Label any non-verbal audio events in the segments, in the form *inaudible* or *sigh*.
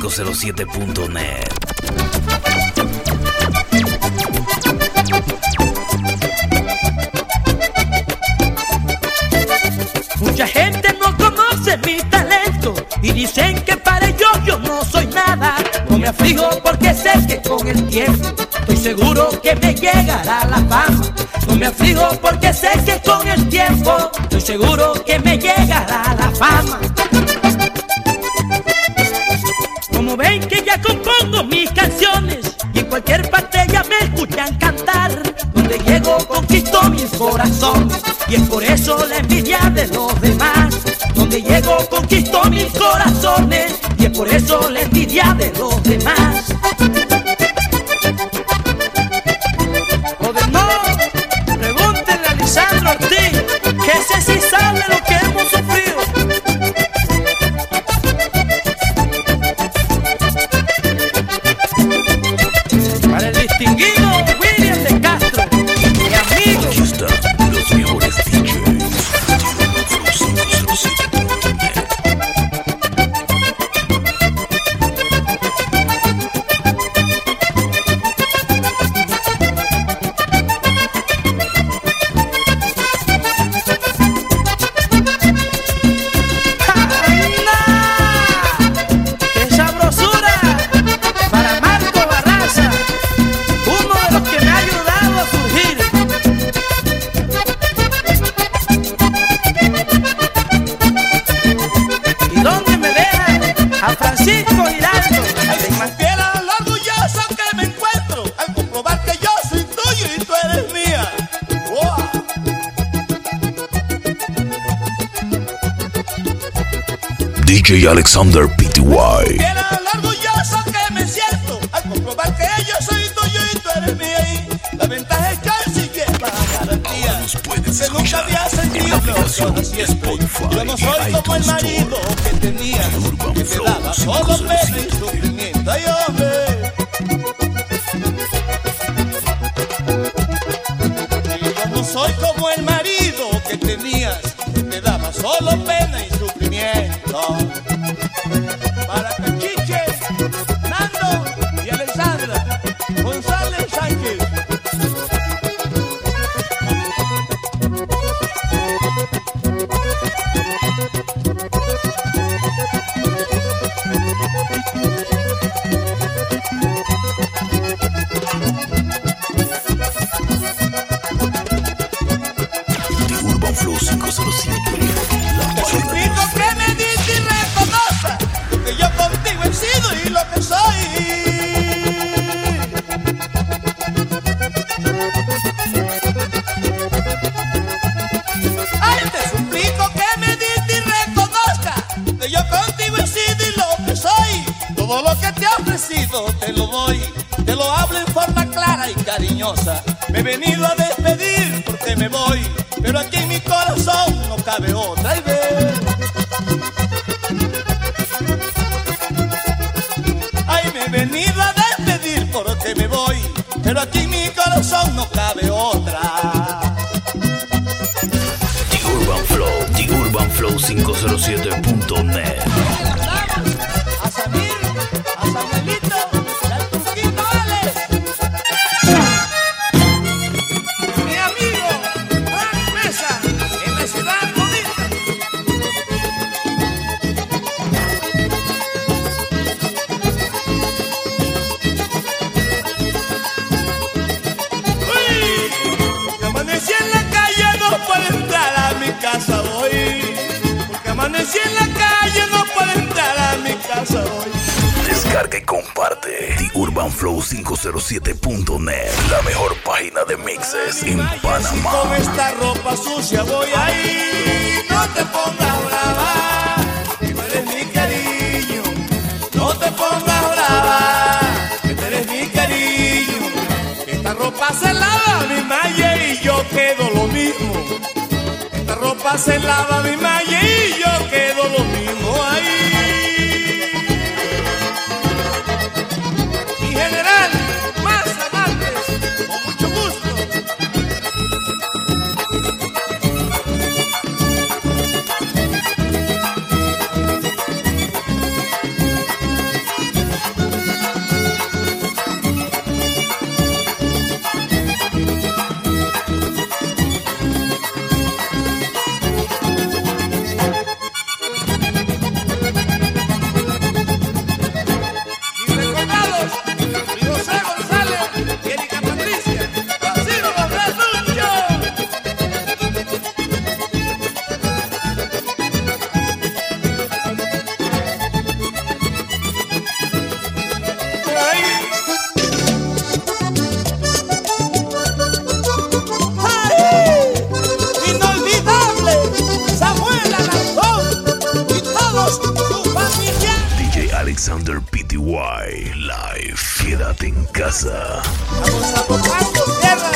507 corazón y es por eso la envidia de los demás. Donde llego conquisto mis corazones y es por eso la envidia de los demás. Alexander Pty. soy tuyo y tú eres. La ventaja es que nunca había sentido Yo no soy como el marido que tenía, que te daba solo pena Yo no soy como el marido que tenías, que daba solo. te lo doy, te lo hablo en forma clara y cariñosa. Me he venido a despedir porque me voy, pero aquí en mi corazón no cabe otra idea. Ay, me he venido a despedir porque me voy, pero aquí en mi corazón no cabe otra. The Urban Flow, The Urban Flow 507.net. 507.net, la mejor página de mixes en Panamá. con esta ropa sucia voy ahí, no te pongas brava, que tú eres mi cariño. No te pongas brava, que tú eres mi cariño. Esta ropa se lava mi malle y yo quedo lo mismo. Esta ropa se lava mi malle y yo quedo lo mismo ahí. Alexander PTY Live. Quédate en casa. Vamos a tierra.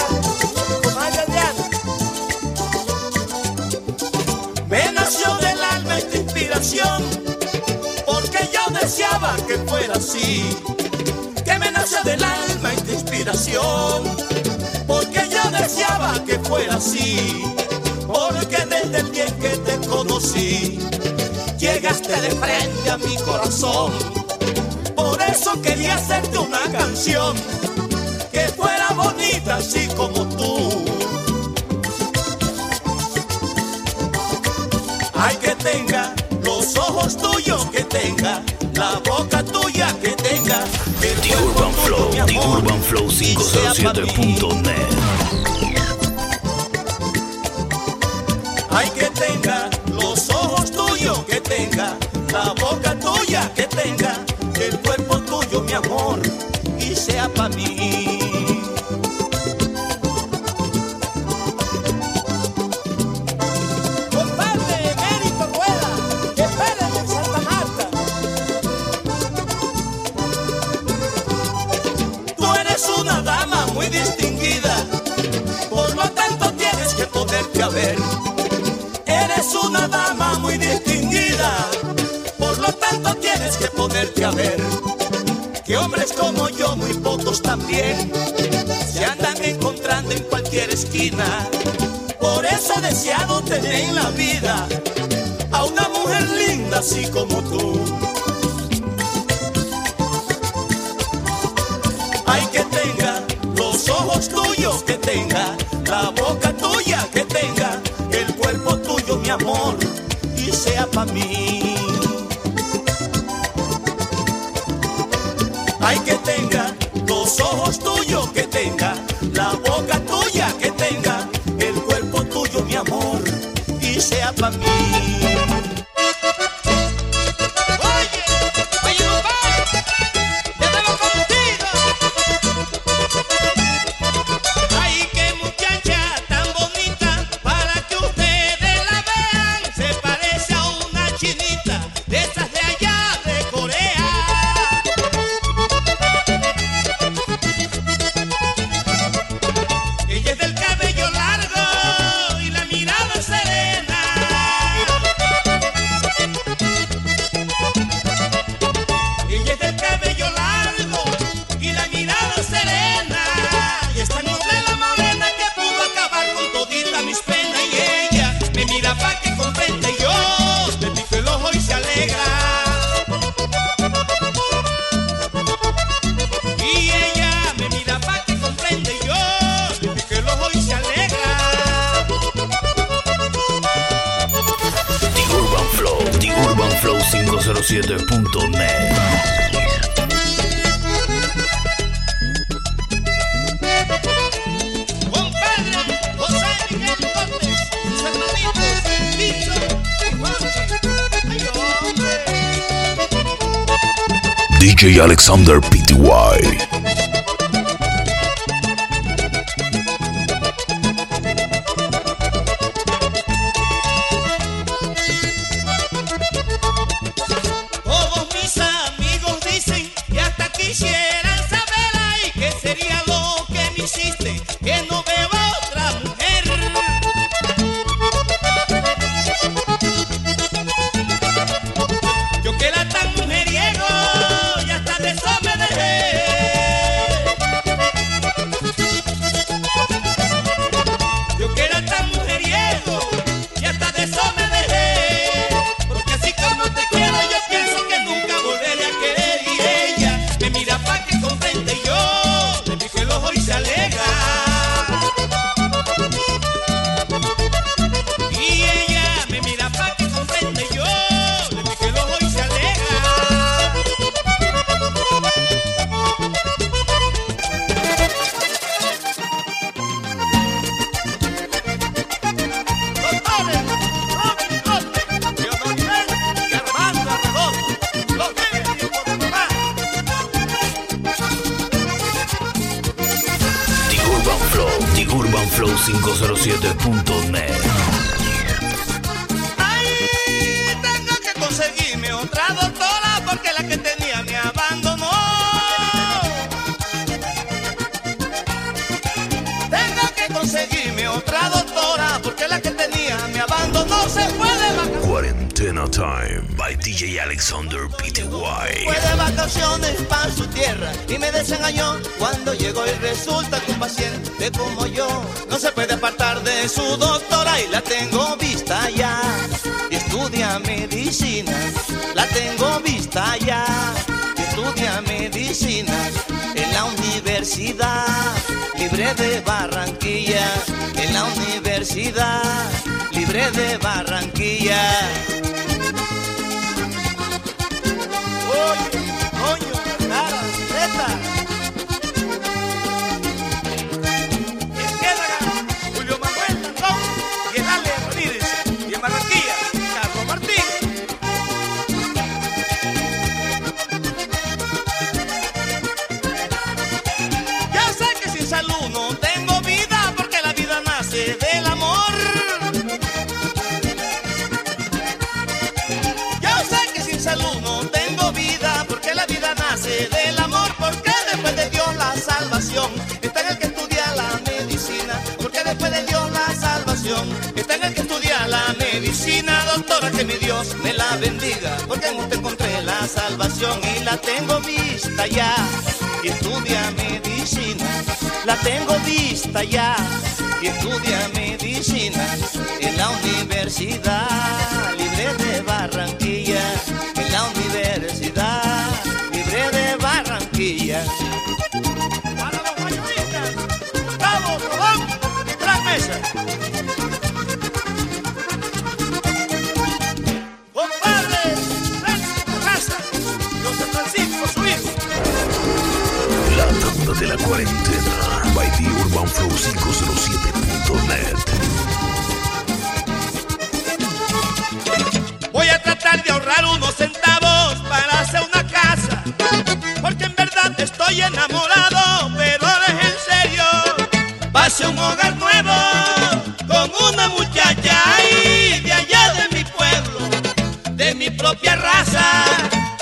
Me nació del alma esta inspiración, porque yo deseaba que fuera así. Que me nació del alma esta inspiración, porque yo deseaba que fuera así. Porque desde el día que te conocí, llegaste de frente a mi corazón. Por eso quería hacerte una canción que fuera bonita así como tú. Ay, que tenga los ojos tuyos, que tenga la boca tuya, que tenga el The Urban tuyo, Flow, mi The Urban Flow y sea pa' mí. 507.net. Ay, que tenga tenga la boca tuya, que tenga el cuerpo tuyo, mi amor, poderte a ver. Que hombres como yo, muy pocos también, se andan encontrando en cualquier esquina. Por eso deseado tener en la vida a una mujer linda así como tú. Ay, que tenga los ojos tuyos, que tenga la boca tuya, que tenga el cuerpo tuyo, mi amor, y sea para mí. Y Alexander Pty. Time by DJ Alexander Pty. Fue de vacaciones para su tierra y me desengañó cuando llegó y resulta que un paciente como yo no se puede apartar de su doctora y la tengo vista ya y estudia medicina. La tengo vista ya y estudia medicina en la universidad libre de Barranquilla, en la universidad libre de Barranquilla. Oye, coño, cara, neta. Que mi Dios me la bendiga, porque en usted encontré la salvación y la tengo vista ya, y estudia medicina, la tengo vista ya, y estudia medicina en la universidad libre de Barranquilla, en la universidad De la cuarentena by The Urban Flow 507.net. Voy a tratar de ahorrar unos centavos para hacer una casa. Porque en verdad estoy enamorado, pero es en serio. Pase un hogar nuevo con una muchacha ahí de allá de mi pueblo, de mi propia raza.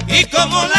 Y como la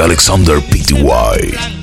Alexander Pty.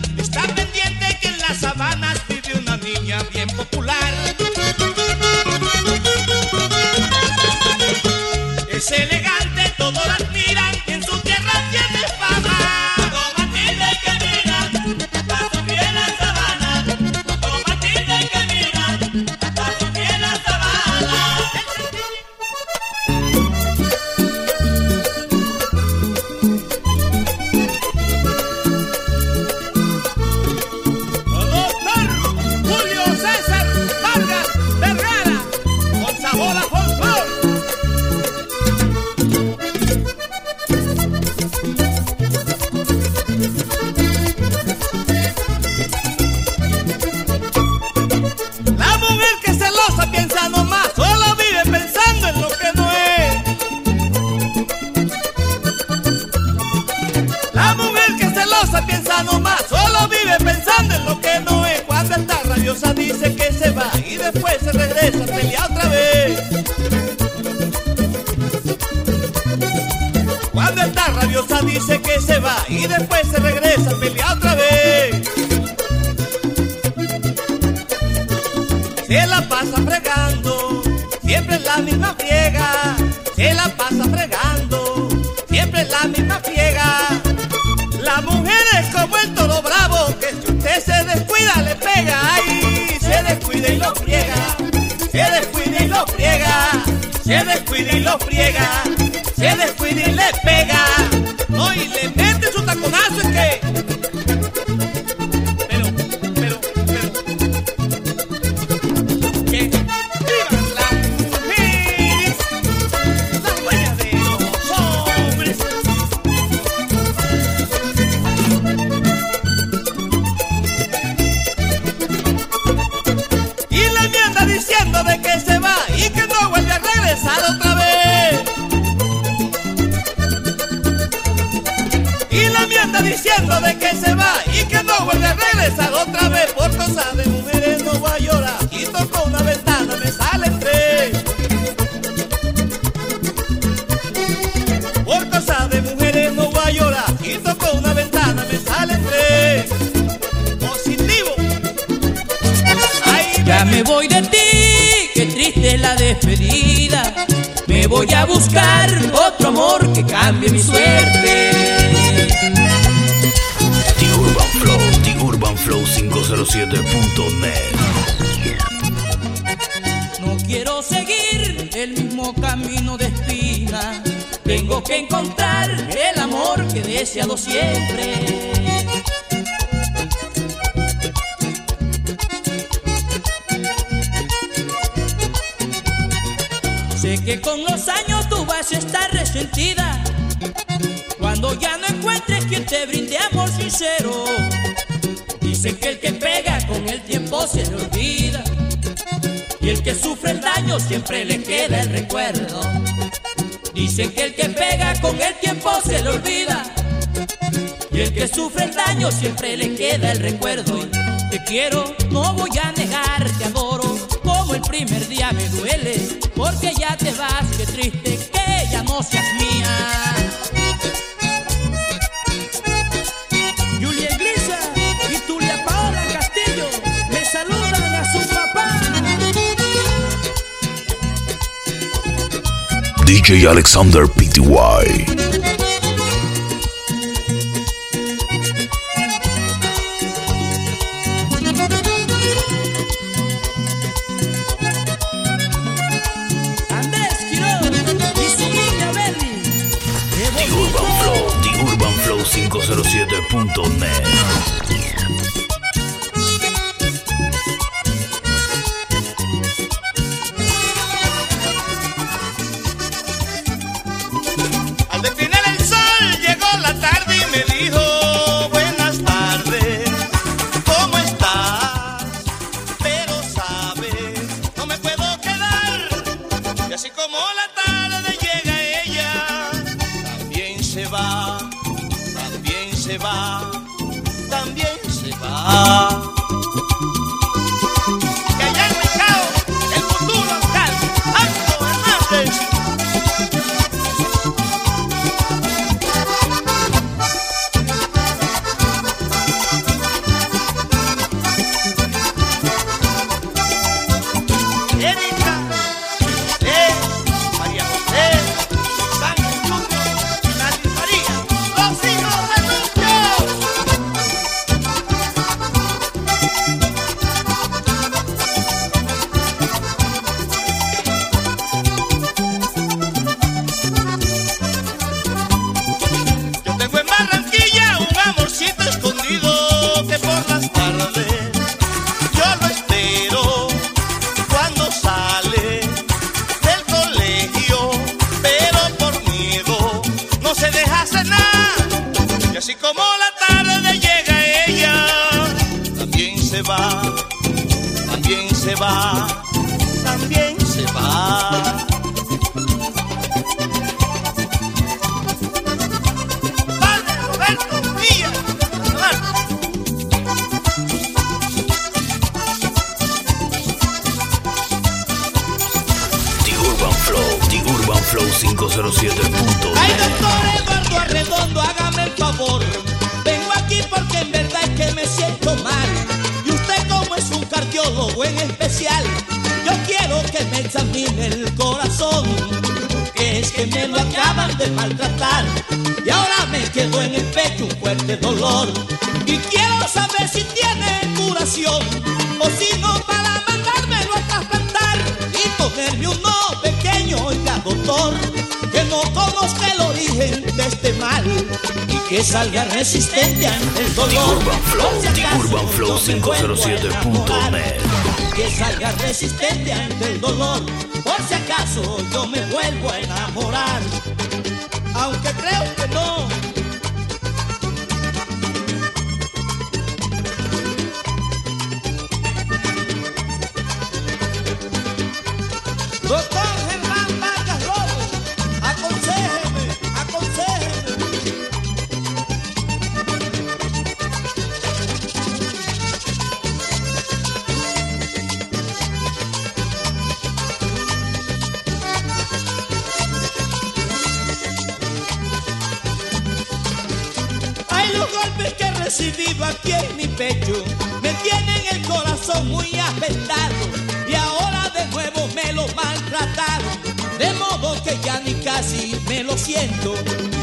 otra vez por cosa de mujeres no voy a llorar. Y toco una ventana, me salen tres. Por cosa de mujeres no voy a llorar. Y toco una ventana, me salen tres. Positivo. Ay, ya me voy de ti, qué triste la despedida. Me voy a buscar otro amor que cambie mi suerte. 107.net. No quiero seguir el mismo camino de espina. Tengo que encontrar el amor que he deseado siempre. Sé que con los años tú vas a estar resentida. Cuando ya no encuentres quien te brinde amor sincero. Dicen que el que el que sufre el daño siempre le queda el recuerdo. Dicen que el que pega con el tiempo se le olvida. Y el que sufre el daño siempre le queda el recuerdo. Te quiero, no voy a negar, te adoro. Como el primer día me duele, porque ya te vas, qué triste que ya no seas mía. DJ Alexander Pty.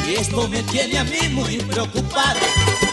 y esto me tiene a mí muy preocupado.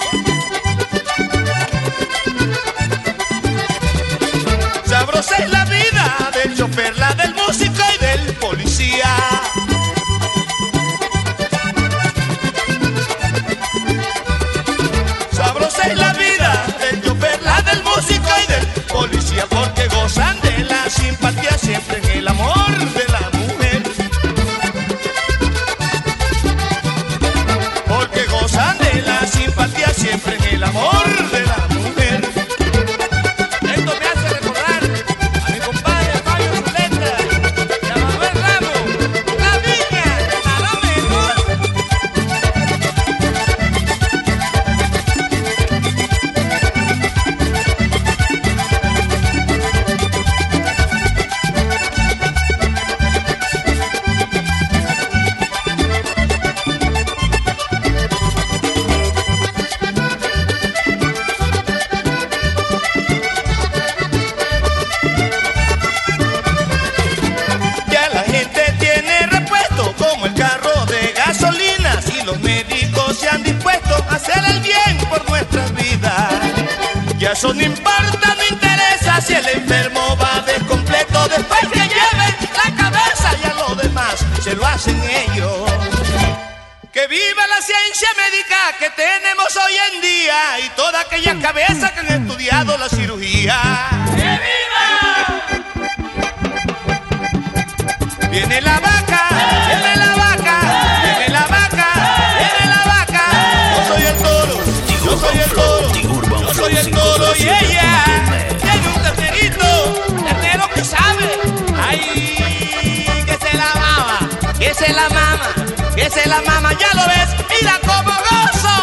esa es la mama, esa es la mama, ya lo ves, mira como gozo.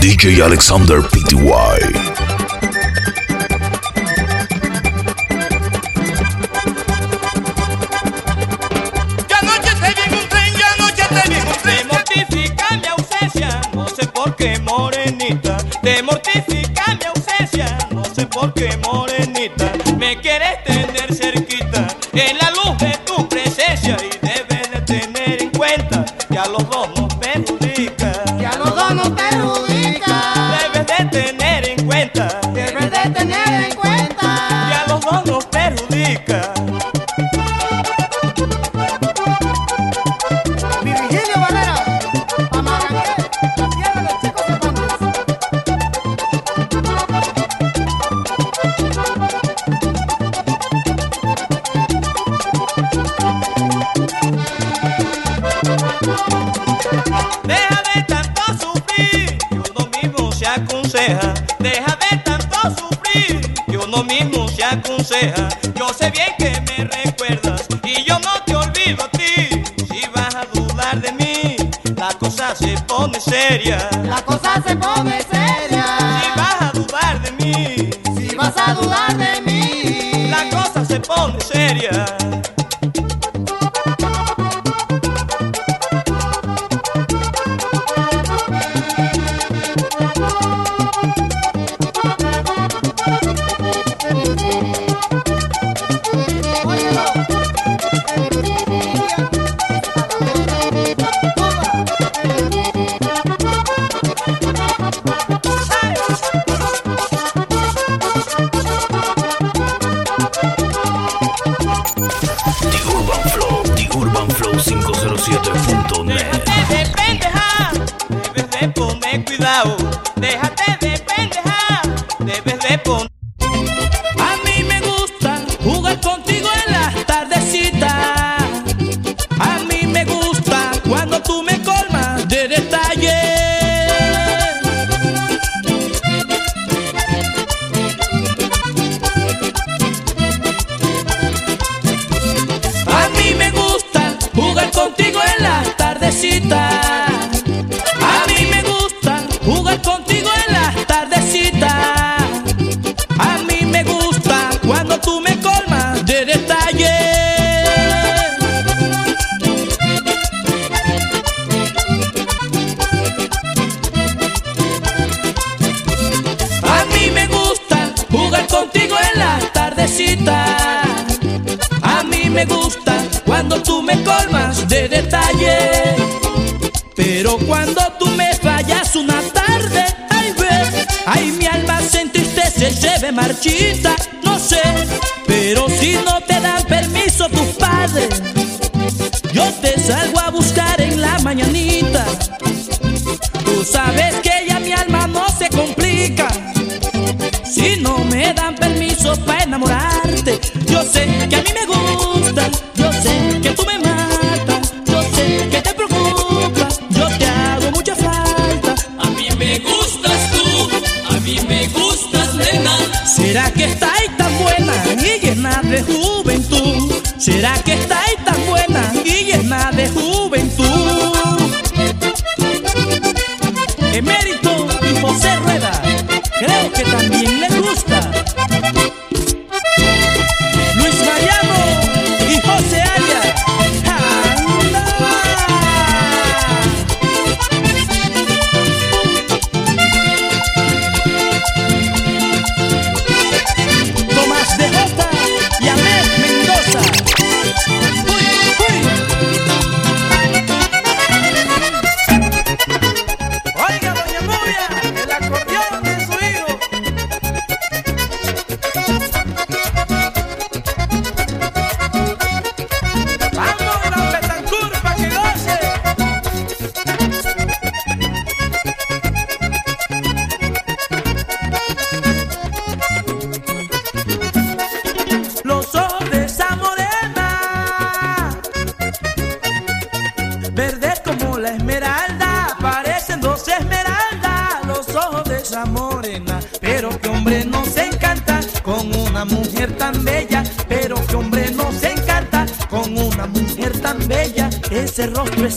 *laughs* DJ Alexander PTY. Yeah.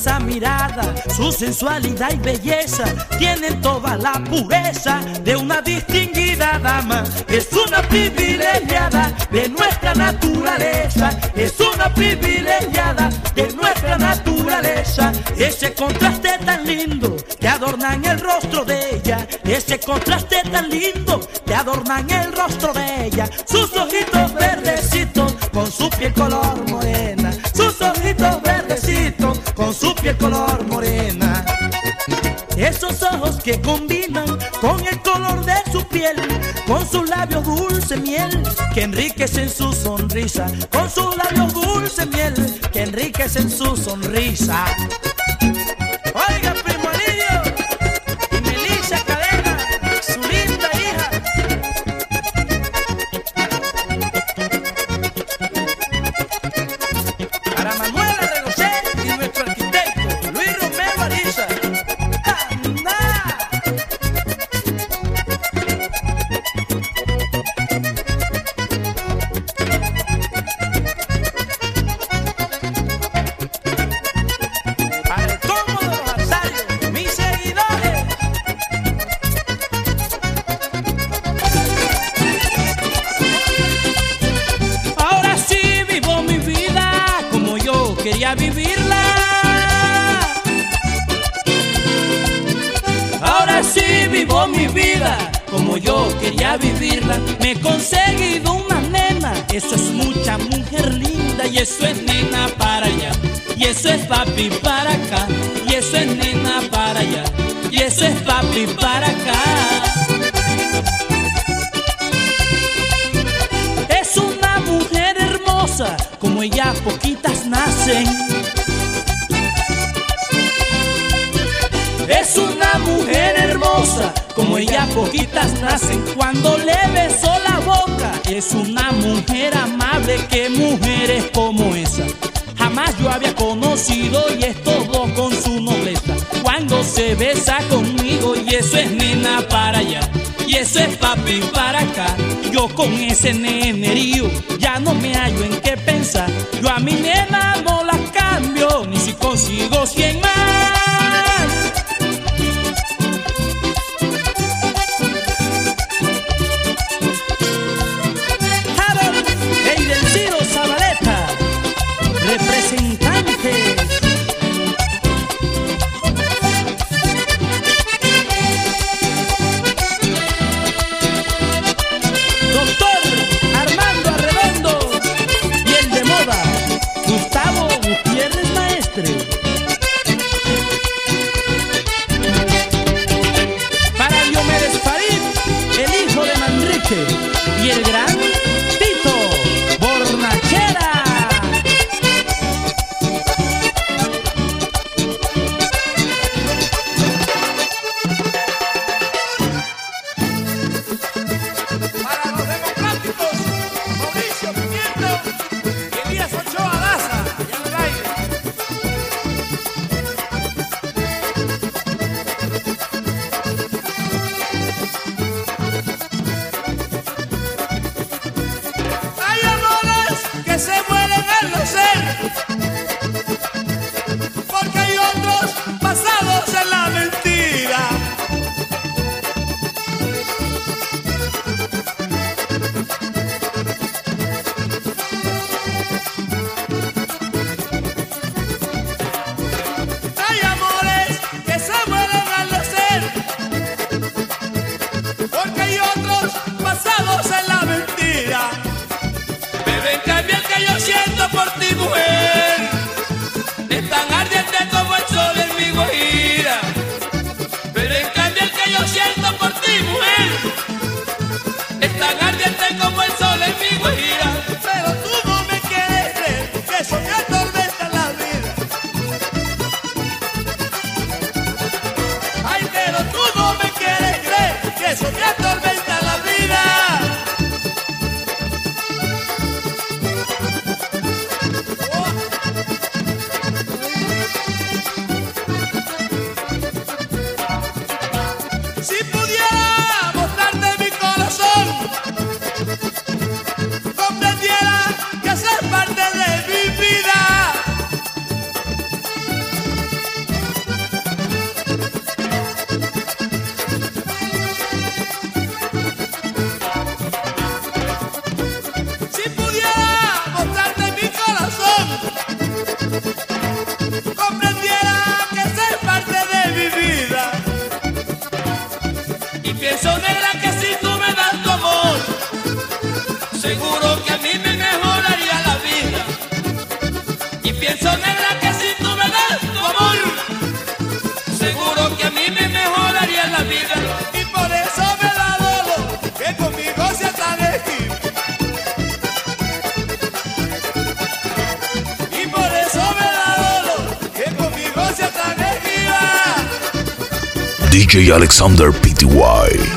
esa mirada, su sensualidad y belleza tienen toda la pureza de una distinguida dama. Es una privilegiada de nuestra naturaleza, es una privilegiada de nuestra naturaleza. Ese contraste tan lindo que adornan el rostro de ella, ese contraste tan lindo que adornan el rostro de ella, sus ojitos verdecitos con su piel color morena, sus ojitos verdecitos con su piel color morena. Esos ojos que combinan con el color de su piel, con sus labios dulce miel, que enriquecen su sonrisa, con sus labios dulce miel, que enriquecen su sonrisa. con ese nene. DJ Alexander Pty.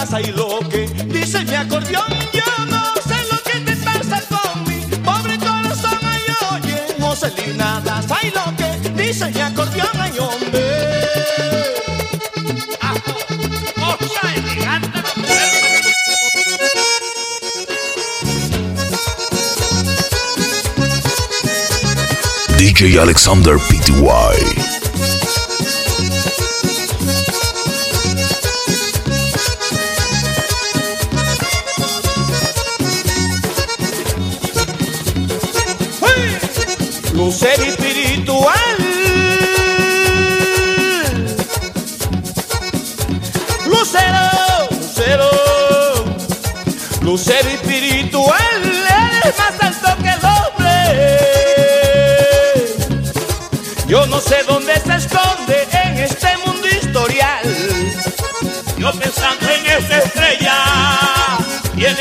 pasa y lo que dice mi acordeón. Yo no sé lo que te pasa con mi pobre corazón. Ay, oye, Joselina, das ahí lo que dice mi acordeón. Ay, hombre. Ah, oh, oh, DJ Alexander PTY. Tu ser espiritual eres más alto que el hombre. Yo no sé dónde se esconde en este mundo historial. Yo pensando en esa estrella y en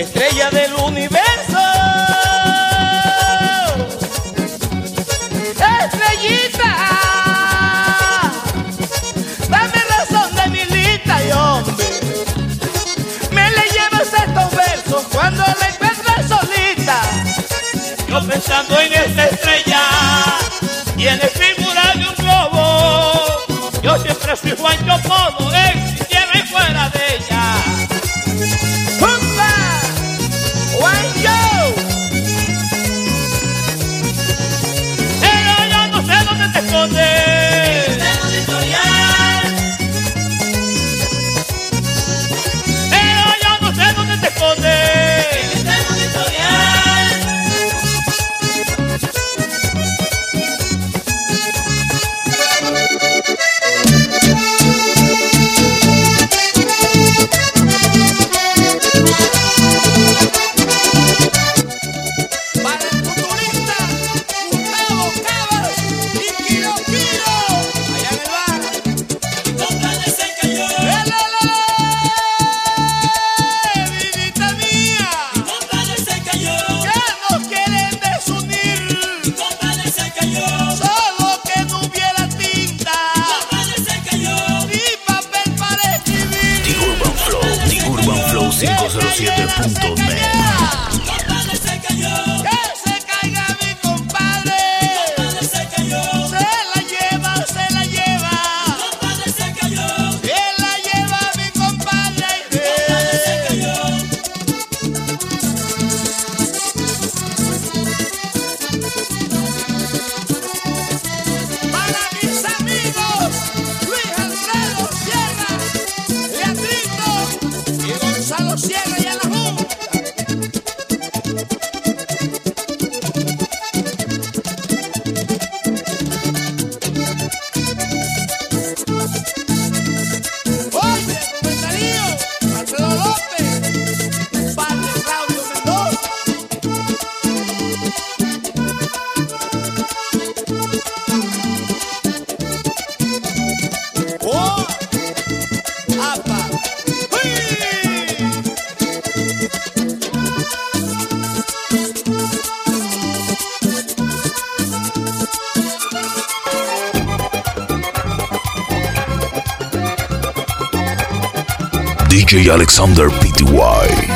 estrella del universo. Estrellita, dame razón de mi lista y hombre. Me le llevas estos versos cuando la encuentras solita. Yo pensando en esta estrella, tiene figura de un globo. Yo siempre soy Juancho Podo, eh. DJ Alexander Pty.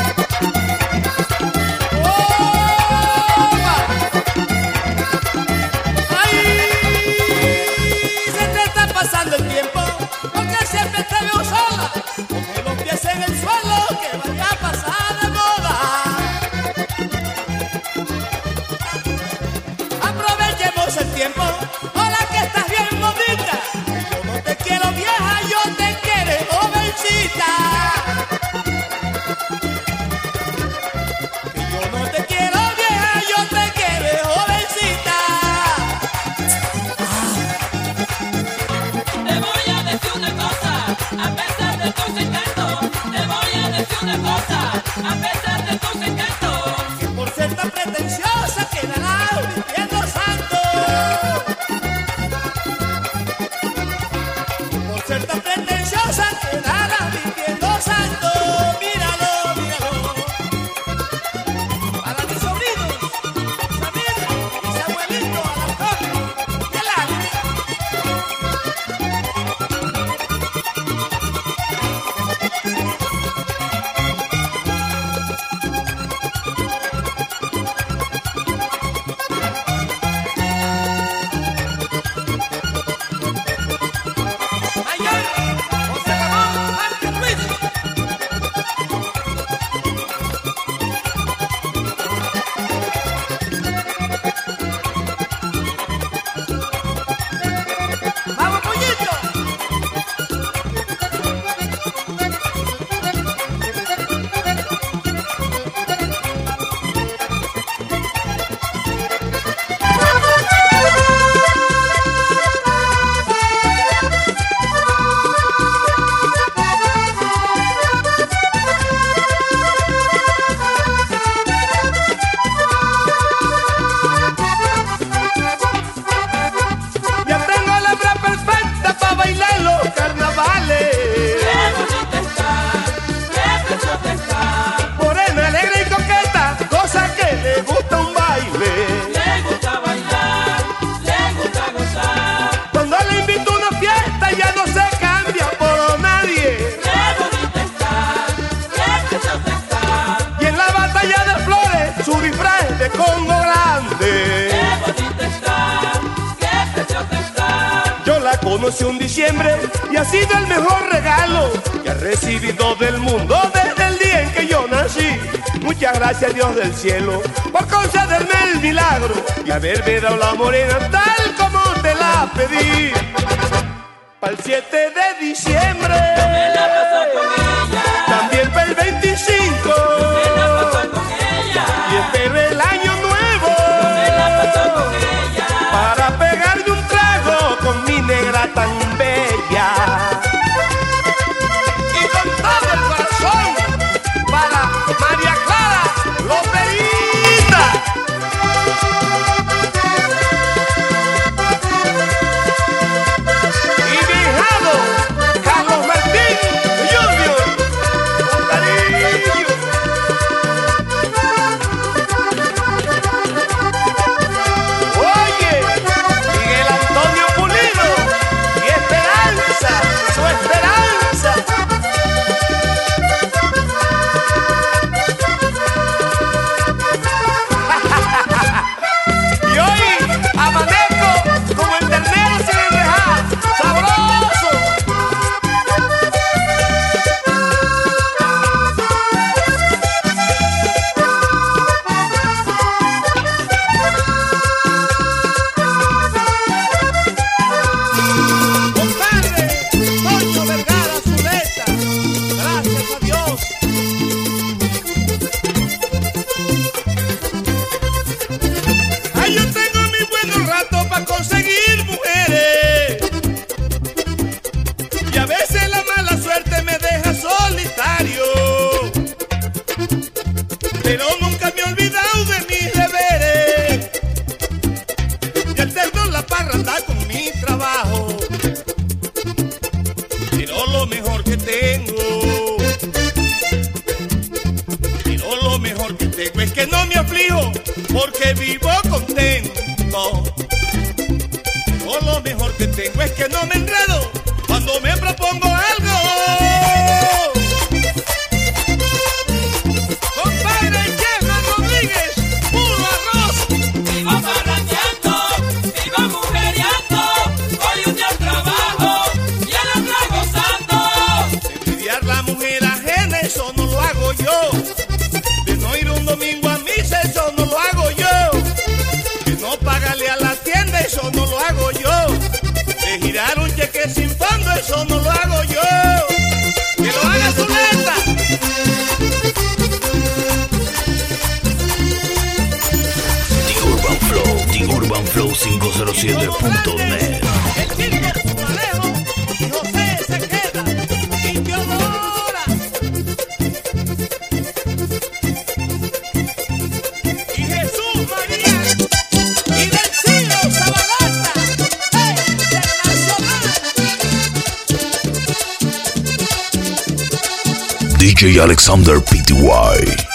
conoció un diciembre y ha sido el mejor regalo que ha recibido del mundo desde el día en que yo nací. Muchas gracias Dios del cielo por concederme el milagro y haberme dado la morena tal como te la pedí. Para el 7 de diciembre, también para el 25. tan bello. DJ Alexander Pty.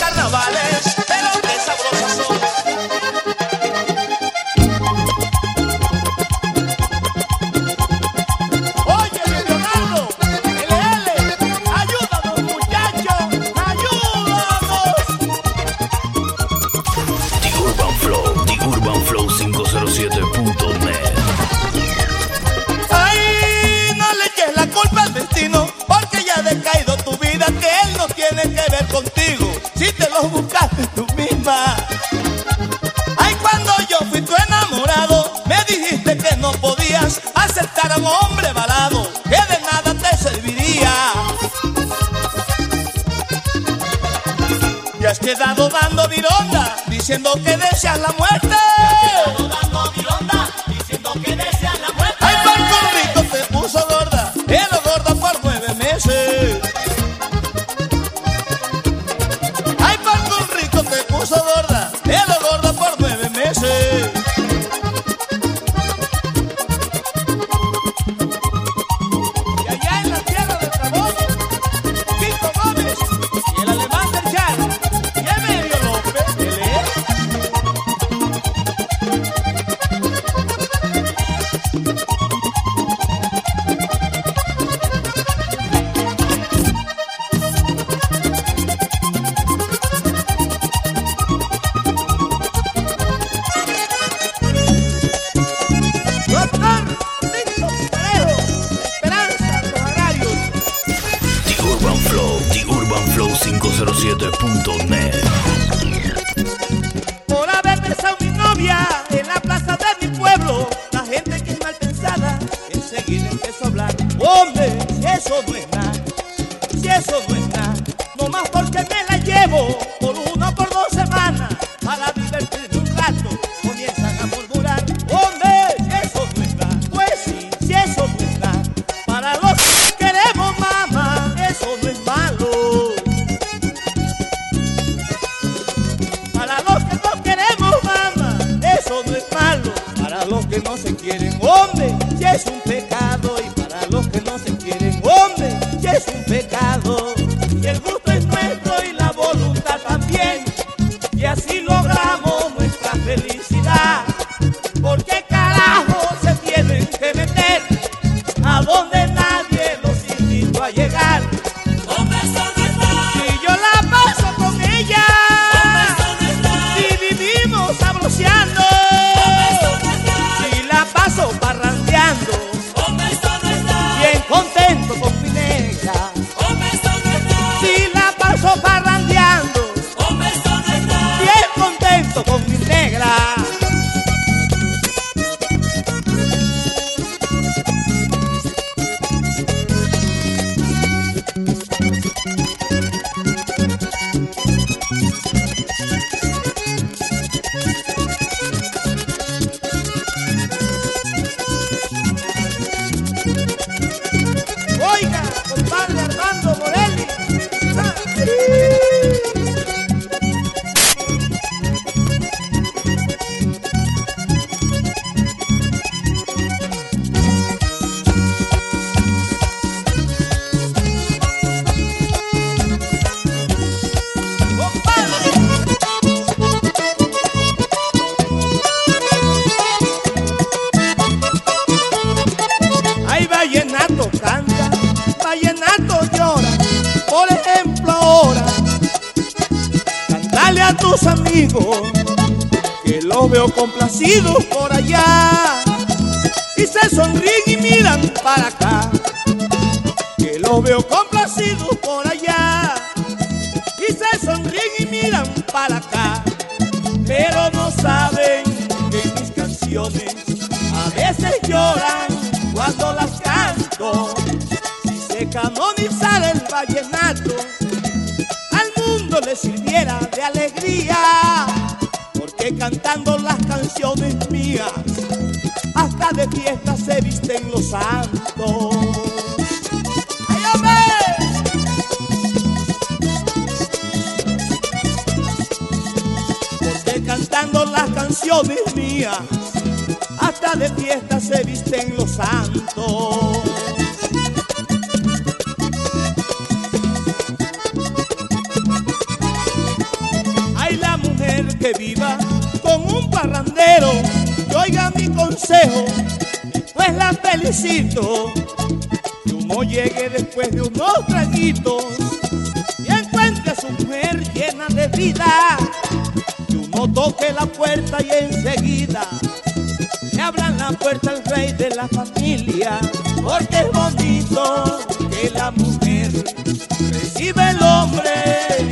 Carnavales. conhecido llegue después de unos traguitos y encuentre a su mujer llena de vida. Que uno toque la puerta y enseguida le abran la puerta al rey de la familia. Porque es bonito que la mujer recibe el hombre.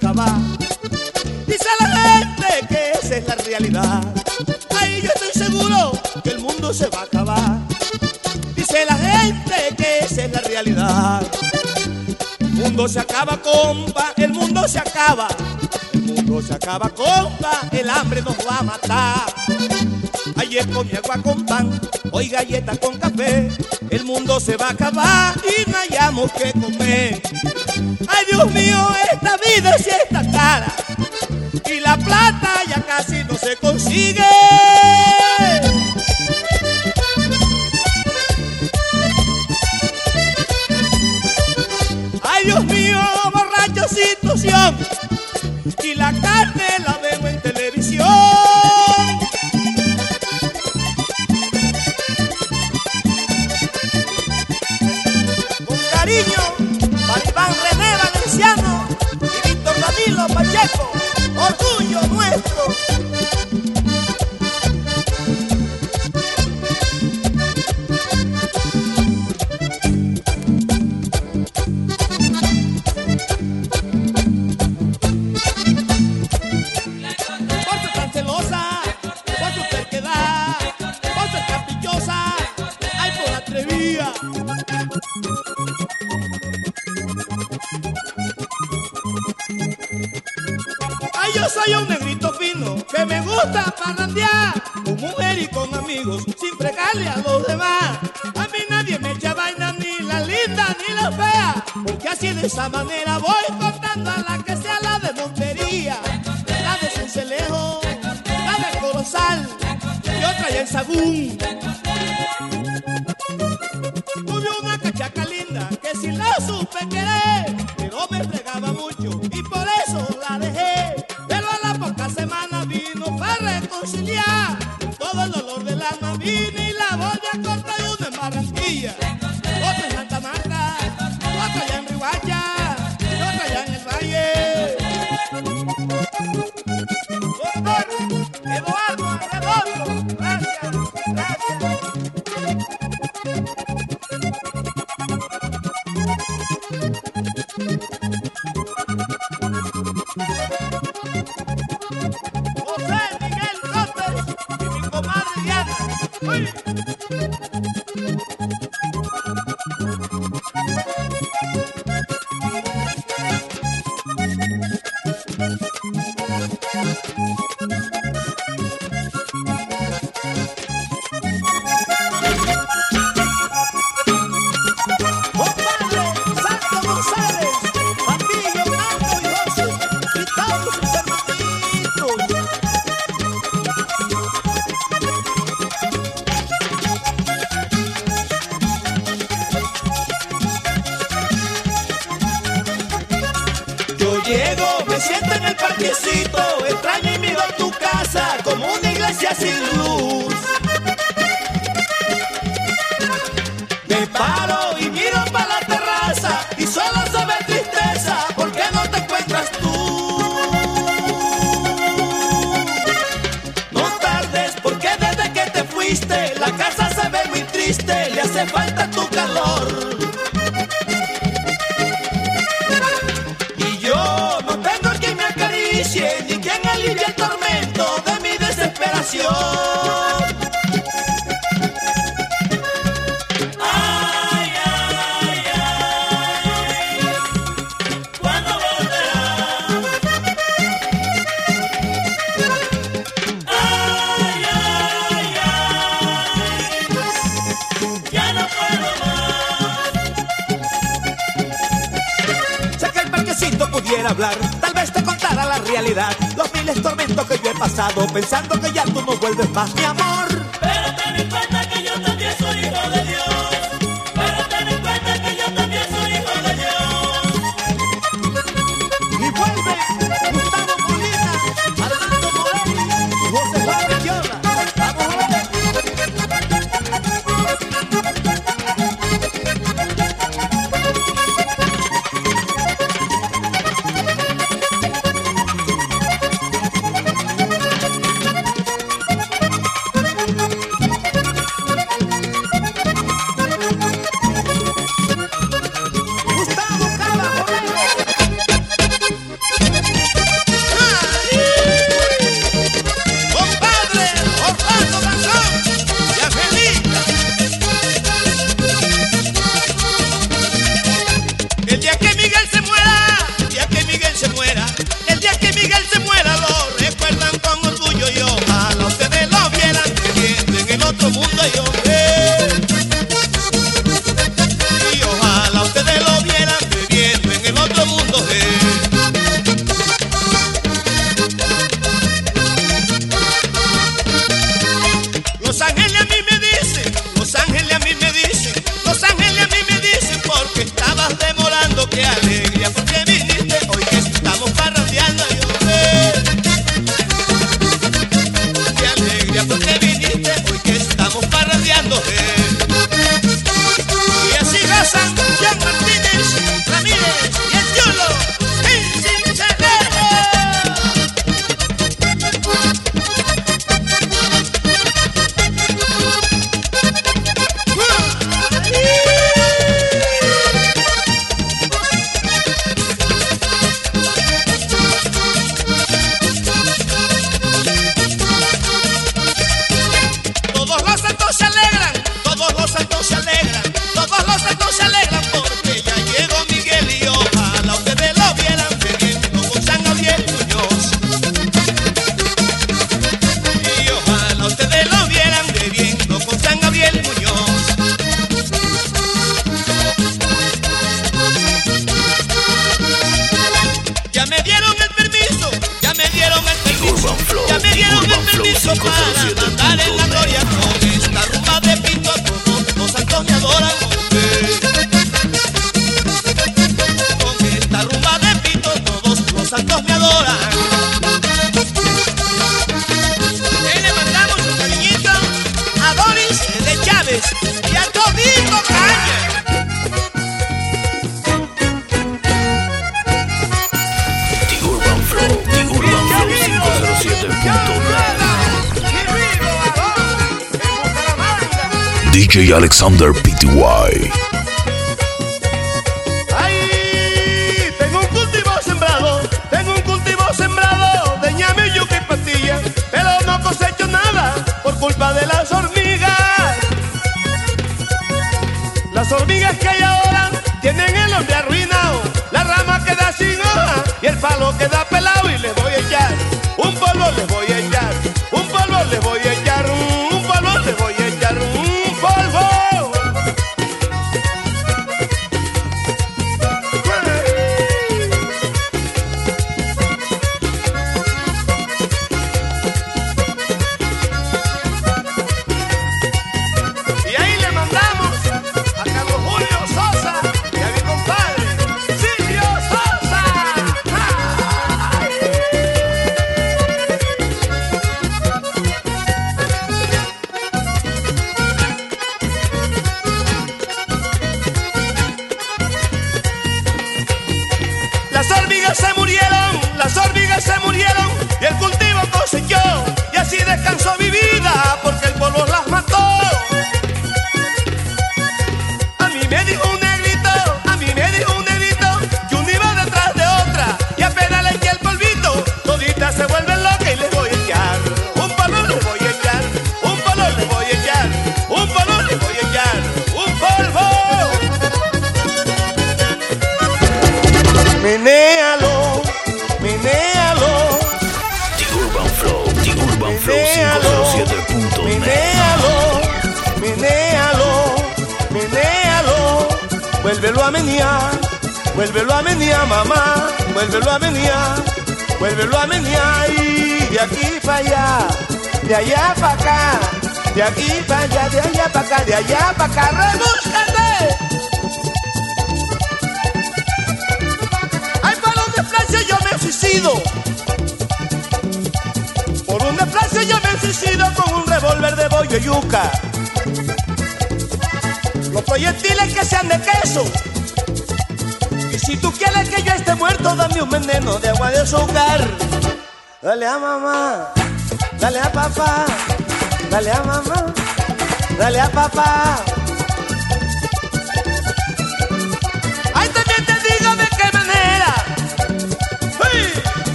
Acabar. Dice la gente que esa es la realidad. Ay, yo estoy seguro que el mundo se va a acabar. Dice la gente que esa es la realidad. El mundo se acaba, compa, el mundo se acaba. El mundo se acaba, compa, el hambre nos va a matar. Ayer comí agua con pan, hoy galleta con café. El mundo se va a acabar y no hayamos que comer. Ay, Dios mío, esta vida sí está cara. Y la plata ya casi no se consigue. Ay, Dios mío, borracho situación. Y la carne la con mujer y con amigos sin fregarle a los demás. A mí nadie me echa vaina ni la linda ni la fea, porque así de esa manera voy contando a la que sea la de Montería, la de Cincelejo, la de Colosal y otra allá en Sagún. Olha. Alexander Pty.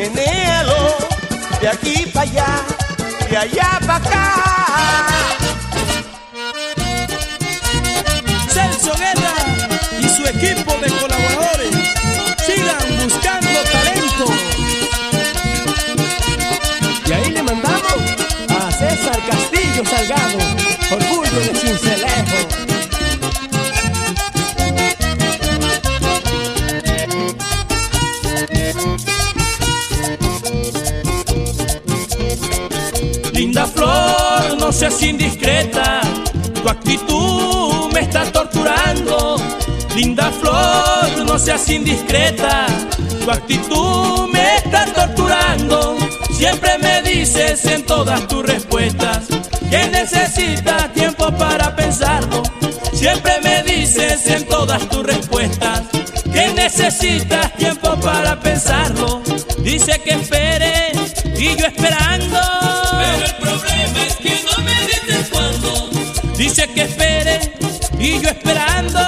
menéalo de aquí para allá, de allá para acá. Celso Guerra y su equipo de colaboradores sigan buscando talento. Y ahí le mandamos a César Castillo Salgado, orgullo de Cincelejo. seas indiscreta, tu actitud me está torturando. Linda flor, no seas indiscreta, tu actitud me está torturando. Siempre me dices en todas tus respuestas que necesitas tiempo para pensarlo. Siempre me dices en todas tus respuestas que necesitas tiempo para pensarlo. Dice que espere y yo esperando. Pero el problema dice que espere y yo esperando.